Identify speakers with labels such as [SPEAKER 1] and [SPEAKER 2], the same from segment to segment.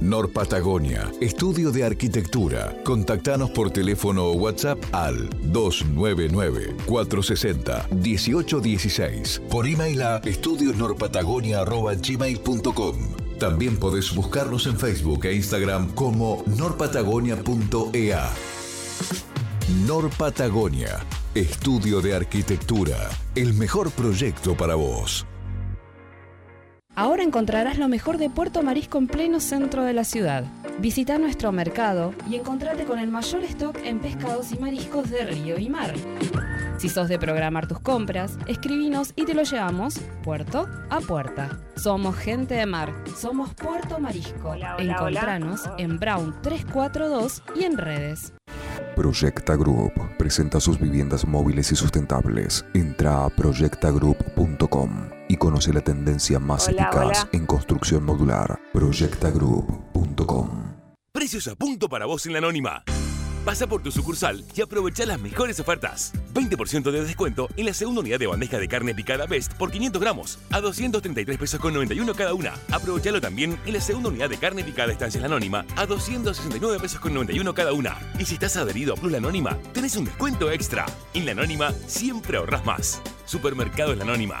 [SPEAKER 1] Nor Patagonia, estudio de arquitectura. Contactanos por teléfono o WhatsApp al 299-460-1816. Por email a estudionorpatagonia.gmail.com. También podés buscarnos en Facebook e Instagram como norpatagonia.ea. Nor Patagonia, estudio de arquitectura, el mejor proyecto para vos.
[SPEAKER 2] Ahora encontrarás lo mejor de Puerto Marisco en pleno centro de la ciudad. Visita nuestro mercado y encontrate con el mayor stock en pescados y mariscos de río y mar. Si sos de programar tus compras, escribinos y te lo llevamos puerto a puerta. Somos gente de mar, somos Puerto Marisco. Encontranos en Brown 342 y en redes.
[SPEAKER 3] Proyecta Group presenta sus viviendas móviles y sustentables. Entra a proyectagroup.com y conoce la tendencia más eficaz en construcción modular. Proyectagroup.com.
[SPEAKER 4] Precios a punto para vos en la anónima. Pasa por tu sucursal y aprovecha las mejores ofertas. 20% de descuento en la segunda unidad de bandeja de carne picada Best por 500 gramos a 233 pesos con 91 cada una. Aprovechalo también en la segunda unidad de carne picada Estancia La Anónima a 269 pesos con 91 cada una. Y si estás adherido a Plus La Anónima, tenés un descuento extra. En La Anónima siempre ahorras más. Supermercado La Anónima.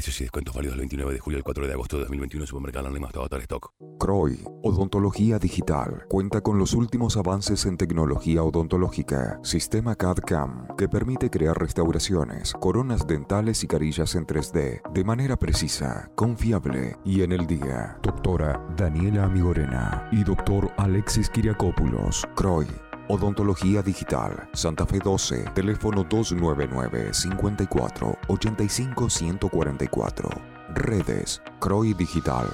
[SPEAKER 4] Precios y descuentos válidos del 29 de julio al 4 de agosto de 2021 Supermercado La Anónima hasta agotar stock.
[SPEAKER 3] CROI, Odontología Digital, cuenta con los últimos avances en tecnología odontológica, sistema CAD-CAM, que permite crear restauraciones, coronas dentales y carillas en 3D, de manera precisa, confiable y en el día. Doctora Daniela Amigorena y doctor Alexis Kiriakopoulos, CROI. Odontología Digital, Santa Fe 12, teléfono 299 54 85 144. Redes, CROI Digital.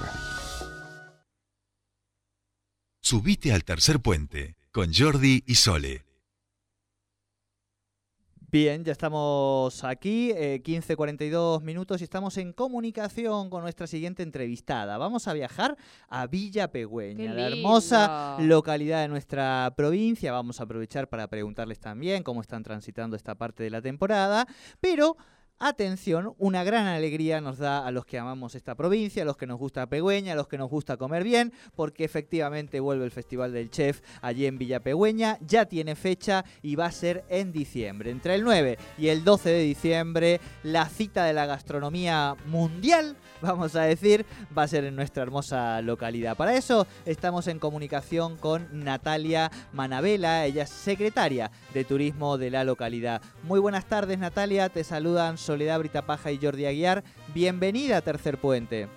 [SPEAKER 5] Subite al tercer puente con Jordi y Sole.
[SPEAKER 6] Bien, ya estamos aquí, eh, 15.42 minutos y estamos en comunicación con nuestra siguiente entrevistada. Vamos a viajar a Villa Pegüeña, la hermosa localidad de nuestra provincia. Vamos a aprovechar para preguntarles también cómo están transitando esta parte de la temporada, pero Atención, una gran alegría nos da a los que amamos esta provincia, a los que nos gusta Pegüeña, a los que nos gusta comer bien, porque efectivamente vuelve el Festival del Chef allí en Villa Pegüeña, ya tiene fecha y va a ser en diciembre. Entre el 9 y el 12 de diciembre, la cita de la gastronomía mundial, vamos a decir, va a ser en nuestra hermosa localidad. Para eso estamos en comunicación con Natalia Manabela, ella es secretaria de Turismo de la localidad. Muy buenas tardes Natalia, te saludan Soledad Britapaja y Jordi Aguiar. Bienvenida a Tercer Puente.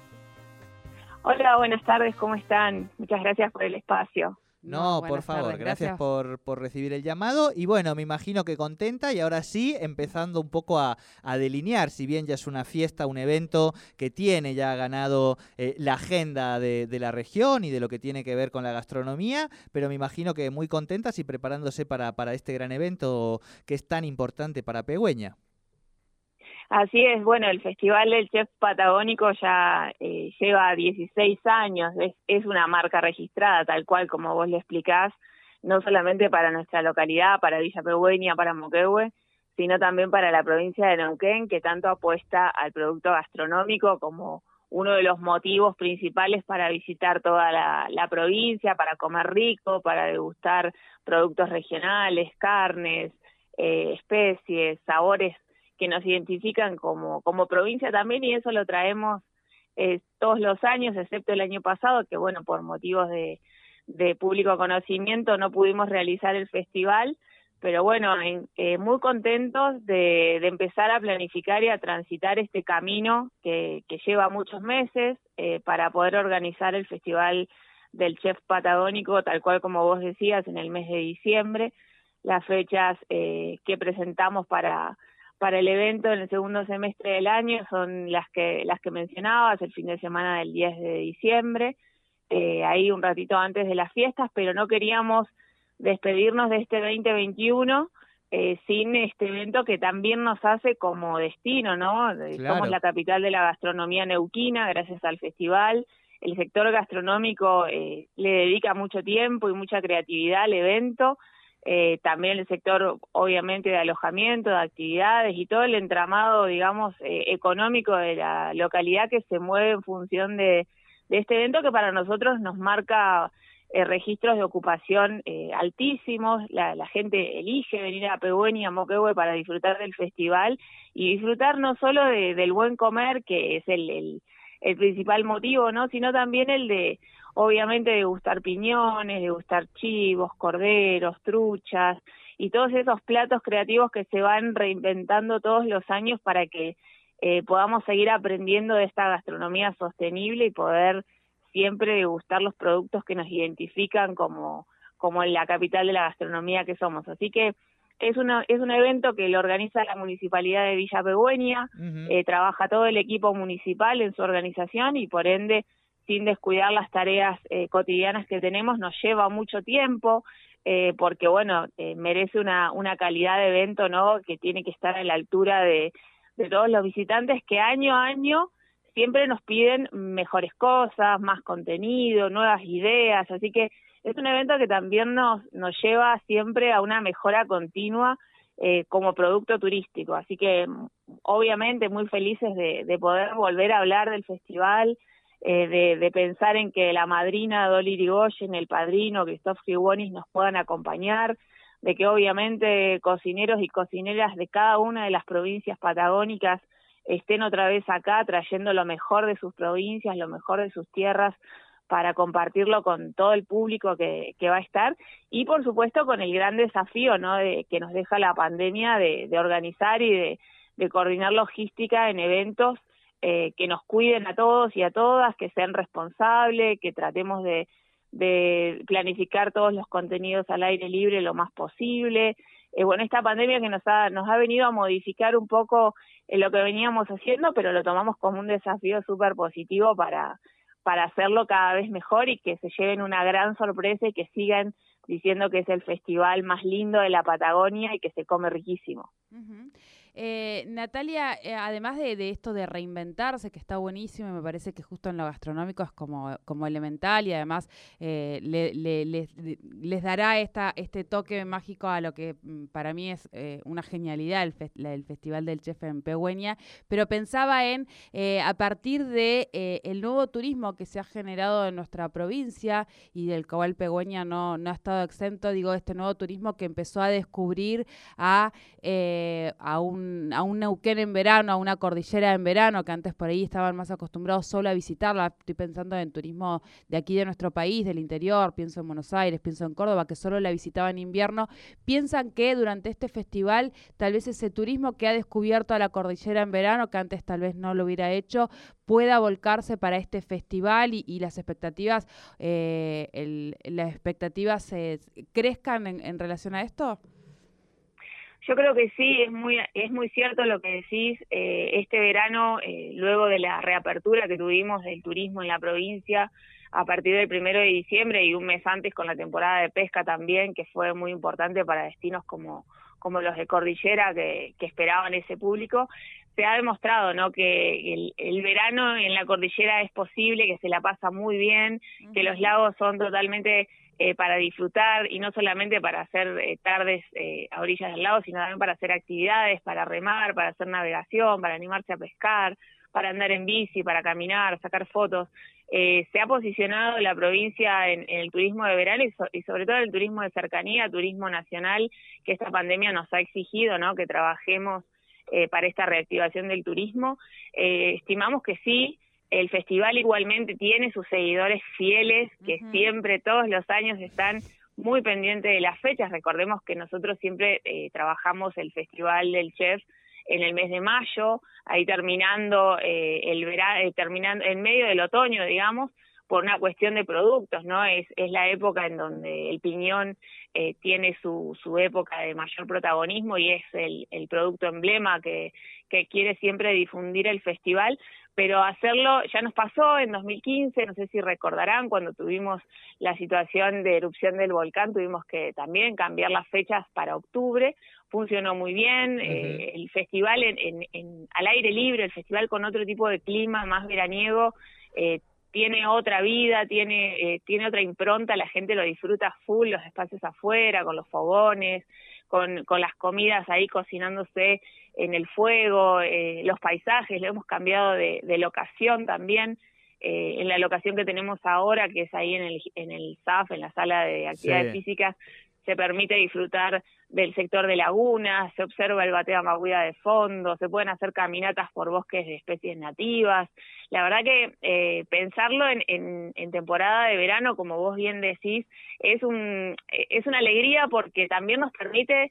[SPEAKER 7] Hola, buenas tardes, ¿cómo están? Muchas gracias por el espacio.
[SPEAKER 6] No, por favor,
[SPEAKER 2] tardes,
[SPEAKER 6] gracias,
[SPEAKER 2] gracias.
[SPEAKER 6] por, por recibir el llamado. Y bueno, me imagino que contenta y ahora sí, empezando un poco a, a delinear, si bien ya es una fiesta, un evento que tiene ya ganado eh, la agenda de, de la región y de lo que tiene que ver con la gastronomía, pero me imagino que muy contentas y preparándose para, para este gran evento que es tan importante para Pegüeña.
[SPEAKER 7] Así es, bueno, el Festival del Chef Patagónico ya eh, lleva 16 años, es, es una marca registrada, tal cual como vos le explicás, no solamente para nuestra localidad, para Villa Pegüeña, para Moquehue, sino también para la provincia de Neuquén, que tanto apuesta al producto gastronómico como uno de los motivos principales para visitar toda la, la provincia, para comer rico, para degustar productos regionales, carnes, eh, especies, sabores que nos identifican como, como provincia también y eso lo traemos eh, todos los años, excepto el año pasado, que bueno, por motivos de, de público conocimiento no pudimos realizar el festival, pero bueno, en- eh, muy contentos de, de empezar a planificar y a transitar este camino que, que lleva muchos meses eh, para poder organizar el Festival del Chef Patagónico, tal cual como vos decías, en el mes de diciembre. Las fechas eh, que presentamos para, para el evento en el segundo semestre del año son las que, las que mencionabas, el fin de semana del 10 de diciembre, eh, ahí un ratito antes de las fiestas, pero no queríamos despedirnos de este 2021 eh, sin este evento que también nos hace como destino, ¿no? Eh,
[SPEAKER 6] Claro.
[SPEAKER 7] Somos la capital de la gastronomía neuquina gracias al festival. El sector gastronómico eh, le dedica mucho tiempo y mucha creatividad al evento. Eh, también el sector, obviamente, de alojamiento, de actividades y todo el entramado, digamos, eh, económico de la localidad que se mueve en función de, este evento que para nosotros nos marca eh, registros de ocupación eh, altísimos, la, gente elige venir a Pehuen y a Moquehue para disfrutar del festival y disfrutar no solo del buen comer, que es el, el, principal motivo, ¿no? sino también el de, obviamente, de gustar piñones, de gustar chivos, corderos, truchas y todos esos platos creativos que se van reinventando todos los años para que eh, podamos seguir aprendiendo de esta gastronomía sostenible y poder siempre degustar los productos que nos identifican como, como la capital de la gastronomía que somos. Así que es, una, es un evento que lo organiza la Municipalidad de Villa Pegüeña, eh, trabaja todo el equipo municipal en su organización y por ende, sin descuidar las tareas eh, cotidianas que tenemos, nos lleva mucho tiempo, eh, porque bueno, merece una, una calidad de evento ¿no? que tiene que estar a la altura de, de todos los visitantes que año a año siempre nos piden mejores cosas, más contenido, nuevas ideas, así que es un evento que también nos, nos lleva siempre a una mejora continua eh, como producto turístico, así que obviamente muy felices de, poder volver a hablar del festival, eh, de, pensar en que la madrina Dolly Rigoyen, el padrino Christoph Gibonis nos puedan acompañar, de que obviamente cocineros y cocineras de cada una de las provincias patagónicas estén otra vez acá trayendo lo mejor de sus provincias, lo mejor de sus tierras para compartirlo con todo el público que, va a estar y por supuesto con el gran desafío ¿no? de, que nos deja la pandemia de, organizar y de, coordinar logística en eventos eh, que nos cuiden a todos y a todas, que sean responsables, que tratemos de, de planificar todos los contenidos al aire libre lo más posible. Eh, bueno, esta pandemia que nos ha, nos ha venido a modificar un poco lo que veníamos haciendo, pero lo tomamos como un desafío súper positivo para, para hacerlo cada vez mejor y que se lleven una gran sorpresa y que sigan diciendo que es el festival más lindo de la Patagonia y que se come riquísimo.
[SPEAKER 2] Eh, Natalia, eh, además de, esto de reinventarse, que está buenísimo y me parece que justo en lo gastronómico es como, elemental y además eh, les, dará esta, este toque mágico a lo que mm, para mí es una genialidad el, el, Festival del Chef en Pegüeña, pero pensaba en, a partir de el nuevo turismo que se ha generado en nuestra provincia y del cual Pegüeña no, no ha estado exento, digo, este nuevo turismo que empezó a descubrir a, a un a un Neuquén en verano, a una cordillera en verano, que antes por ahí estaban más acostumbrados solo a visitarla. Estoy pensando en turismo de aquí de nuestro país, del interior, pienso en Buenos Aires, pienso en Córdoba, que solo la visitaban en invierno. Piensan que durante este festival, tal vez ese turismo que ha descubierto a la cordillera en verano, que antes tal vez no lo hubiera hecho, pueda volcarse para este festival y, las expectativas, eh, las expectativas eh, crezcan en relación a esto?
[SPEAKER 7] Yo creo que sí, es muy, es muy cierto lo que decís. Eh, este verano, eh, luego de la reapertura que tuvimos del turismo en la provincia, a partir del primero de diciembre y un mes antes con la temporada de pesca también, que fue muy importante para destinos como, como los de Cordillera que, que esperaban ese público, se ha demostrado ¿no? que el, el, verano en la cordillera es posible, que se la pasa muy bien, que los lagos son totalmente eh, para disfrutar y no solamente para hacer eh, tardes eh, a orillas del lago, sino también para hacer actividades, para remar, para hacer navegación, para animarse a pescar, para andar en bici, para caminar, sacar fotos. se ha posicionado la provincia en, el turismo de verano y, sobre todo en el turismo de cercanía, turismo nacional, que esta pandemia nos ha exigido, ¿no? Que trabajemos para esta reactivación del turismo. estimamos que sí, el festival igualmente tiene sus seguidores fieles que siempre, todos los años están muy pendientes de las fechas. Recordemos que nosotros siempre eh, trabajamos el Festival del Chef en el mes de mayo, ahí terminando eh, el verano, eh, terminando en medio del otoño, digamos, por una cuestión de productos, ¿no? Es, es la época en donde el piñón tiene su, su época de mayor protagonismo y es el, el producto emblema que, que quiere siempre difundir el festival, pero hacerlo ya nos pasó en 2015, no sé si recordarán, cuando tuvimos la situación de erupción del volcán, tuvimos que también cambiar las fechas para octubre, funcionó muy bien, eh, el festival en, en, al aire libre, el festival con otro tipo de clima más veraniego, eh, tiene otra vida, tiene, eh, tiene otra impronta, la gente lo disfruta full, los espacios afuera, con los fogones, con, con las comidas ahí cocinándose en el fuego, eh, los paisajes, lo hemos cambiado de, de locación también. en la locación que tenemos ahora, que es ahí en el, en el SAF, en la sala de actividades físicas, se permite disfrutar del sector de lagunas, se observa el bateo maguida de fondo, se pueden hacer caminatas por bosques de especies nativas. La verdad que eh, pensarlo en, en, temporada de verano, como vos bien decís, es, un, es una alegría porque también nos permite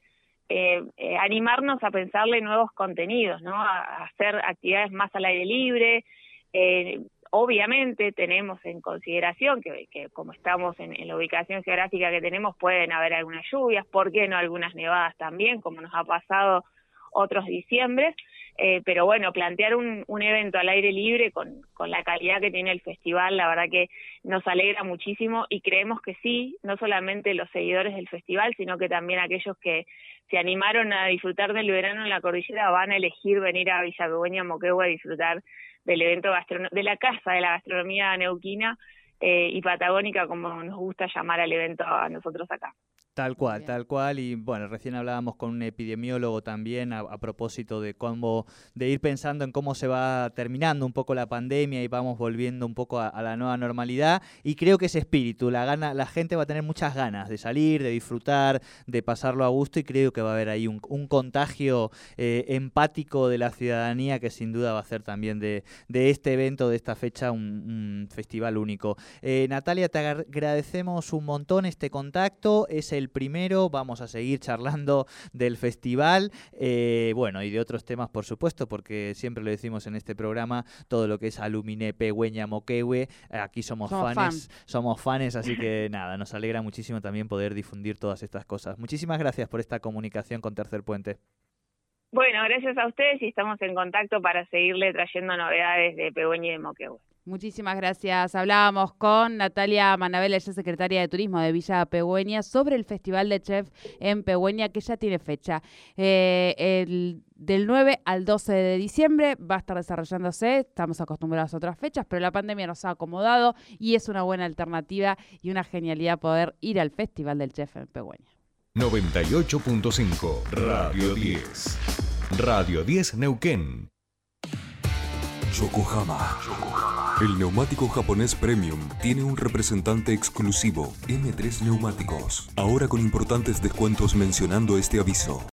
[SPEAKER 7] eh, eh, animarnos a pensarle nuevos contenidos, ¿no? A, hacer actividades más al aire libre. Eh, Obviamente tenemos en consideración que, como estamos en, la ubicación geográfica que tenemos, pueden haber algunas lluvias, ¿por qué no algunas nevadas también, como nos ha pasado otros diciembres? Eh, pero bueno, plantear un, evento al aire libre con, con la calidad que tiene el festival, la verdad que nos alegra muchísimo y creemos que sí, no solamente los seguidores del festival, sino que también aquellos que se animaron a disfrutar del verano en la cordillera van a elegir venir a Villa Moquegua a disfrutar del evento de la casa de la gastronomía neuquina eh, y patagónica, como nos gusta llamar al evento a nosotros acá.
[SPEAKER 6] Tal cual, tal cual. Y bueno, recién hablábamos con un epidemiólogo también a, propósito de cómo, de ir pensando en cómo se va terminando un poco la pandemia y vamos volviendo un poco a, la nueva normalidad. Y creo que ese espíritu, la gana, la gente va a tener muchas ganas de salir, de disfrutar, de pasarlo a gusto y creo que va a haber ahí un, contagio eh, empático de la ciudadanía que sin duda va a hacer también de, este evento, de esta fecha, un, festival único. Eh, Natalia, te agradecemos un montón este contacto. Es el primero, vamos a seguir charlando del festival, eh, bueno, y de otros temas, por supuesto, porque siempre lo decimos en este programa, todo lo que es Alumine, Pegüeña, Moquehue, aquí somos, fans, somos fans, así que nada, nos alegra muchísimo también poder difundir todas estas cosas. Muchísimas gracias por esta comunicación con Tercer Puente.
[SPEAKER 7] Bueno, gracias a ustedes y estamos en contacto para seguirle trayendo novedades de Pegüeña y de Moquehue.
[SPEAKER 2] Muchísimas gracias. Hablábamos con Natalia Manabel, ella secretaria de Turismo de Villa Pegüeña, sobre el Festival de Chef en Pegüeña, que ya tiene fecha. Eh, el, del 9 al 12 de diciembre va a estar desarrollándose, estamos acostumbrados a otras fechas, pero la pandemia nos ha acomodado y es una buena alternativa y una genialidad poder ir al Festival del Chef en Pegüeña.
[SPEAKER 1] 98.5 Radio 10. Radio 10 Neuquén. Yokohama. El neumático japonés Premium tiene un representante exclusivo, M3 Neumáticos. Ahora con importantes descuentos mencionando este aviso.